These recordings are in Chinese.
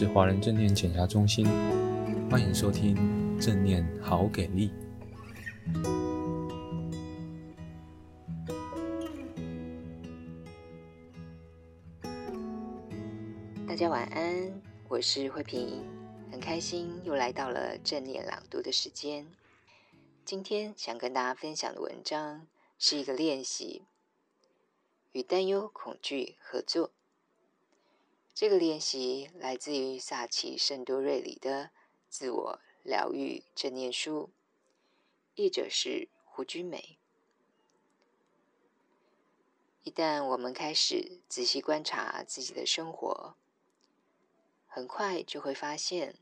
是华人正念减压中心，欢迎收听正念好给力。大家晚安，我是慧萍，很开心又来到了正念朗读的时间。今天想跟大家分享的文章是一个练习，与担忧、恐惧合作。这个练习来自于萨奇·圣多瑞里的《自我疗愈正念书》，译者是胡君美。一旦我们开始仔细观察自己的生活，很快就会发现，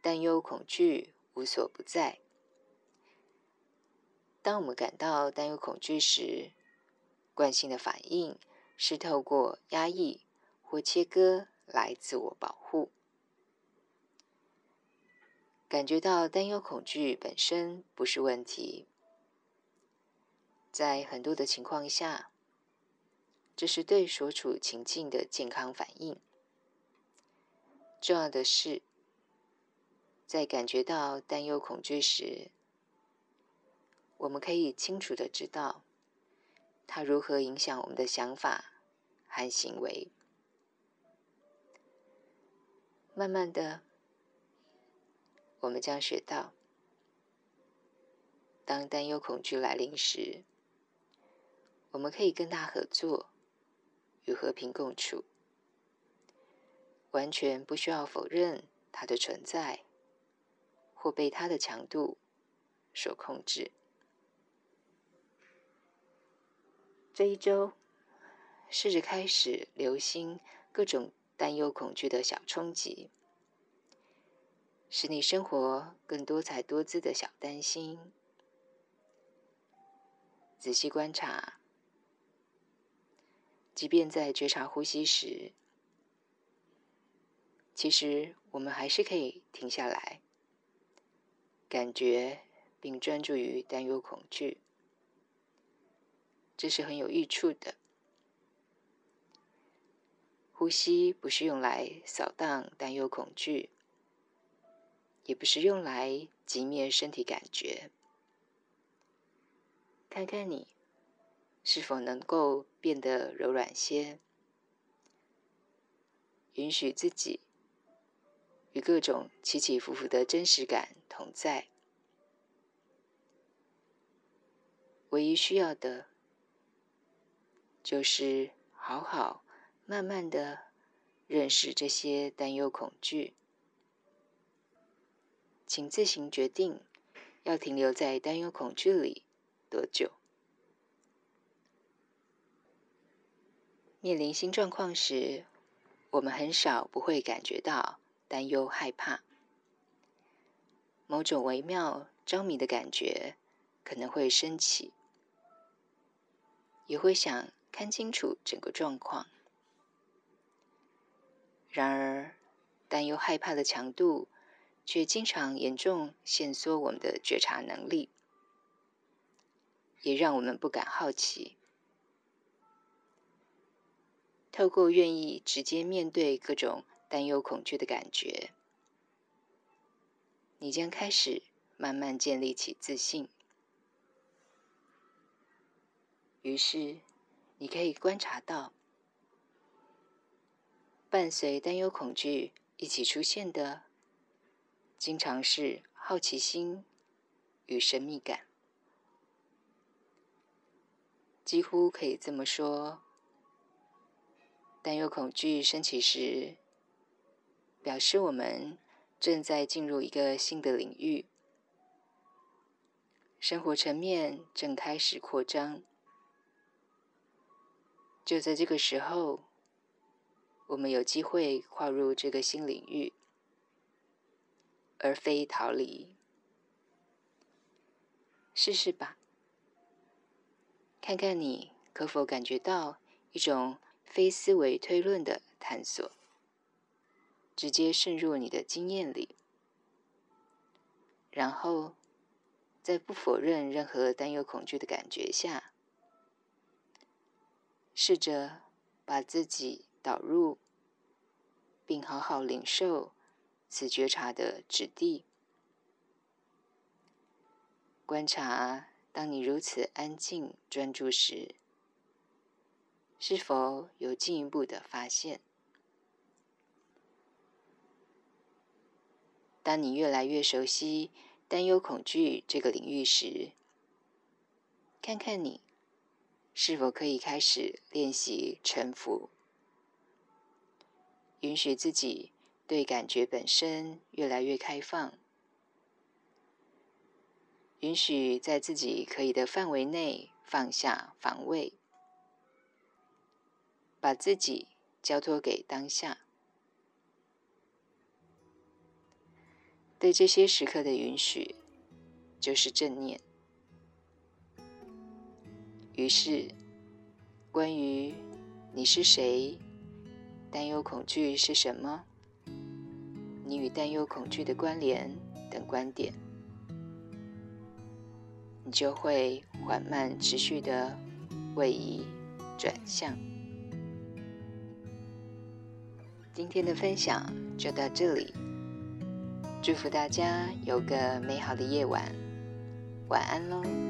担忧、恐惧无所不在。当我们感到担忧、恐惧时，惯性的反应是透过压抑。或切割来自我保护，感觉到担忧、恐惧本身不是问题，在很多的情况下，这是对所处情境的健康反应。重要的是，在感觉到担忧、恐惧时，我们可以清楚的知道它如何影响我们的想法和行为。慢慢的，我们将学到，当担忧、恐惧来临时，我们可以跟他合作，与和平共处，完全不需要否认他的存在，或被他的强度所控制。这一周，试着开始留心各种。担忧、恐惧的小冲击，使你生活更多彩多姿的小担心。仔细观察，即便在觉察呼吸时，其实我们还是可以停下来，感觉并专注于担忧、恐惧，这是很有益处的。呼吸不是用来扫荡担忧、恐惧，也不是用来击灭身体感觉。看看你是否能够变得柔软些，允许自己与各种起起伏伏的真实感同在。唯一需要的，就是好好。慢慢的认识这些担忧、恐惧，请自行决定要停留在担忧、恐惧里多久。面临新状况时，我们很少不会感觉到担忧、害怕，某种微妙、着迷的感觉可能会升起，也会想看清楚整个状况。然而，担忧、害怕的强度却经常严重限缩我们的觉察能力，也让我们不敢好奇。透过愿意直接面对各种担忧、恐惧的感觉，你将开始慢慢建立起自信。于是，你可以观察到。伴随担忧、恐惧一起出现的，经常是好奇心与神秘感。几乎可以这么说，担忧、恐惧升起时，表示我们正在进入一个新的领域，生活层面正开始扩张。就在这个时候。我们有机会跨入这个新领域，而非逃离。试试吧，看看你可否感觉到一种非思维推论的探索，直接渗入你的经验里，然后在不否认任何担忧、恐惧的感觉下，试着把自己导入并好好领受此觉察的质地。观察，当你如此安静专注时，是否有进一步的发现？当你越来越熟悉担忧、恐惧这个领域时，看看你是否可以开始练习臣服，允许自己对感觉本身越来越开放，允许在自己可以的范围内放下防卫，把自己交托给当下。对这些时刻的允许，就是正念。于是，关于你是谁、担忧恐惧是什么、你与担忧恐惧的关联等观点，你就会缓慢持续的位移转向。今天的分享就到这里。祝福大家有个美好的夜晚，晚安喽！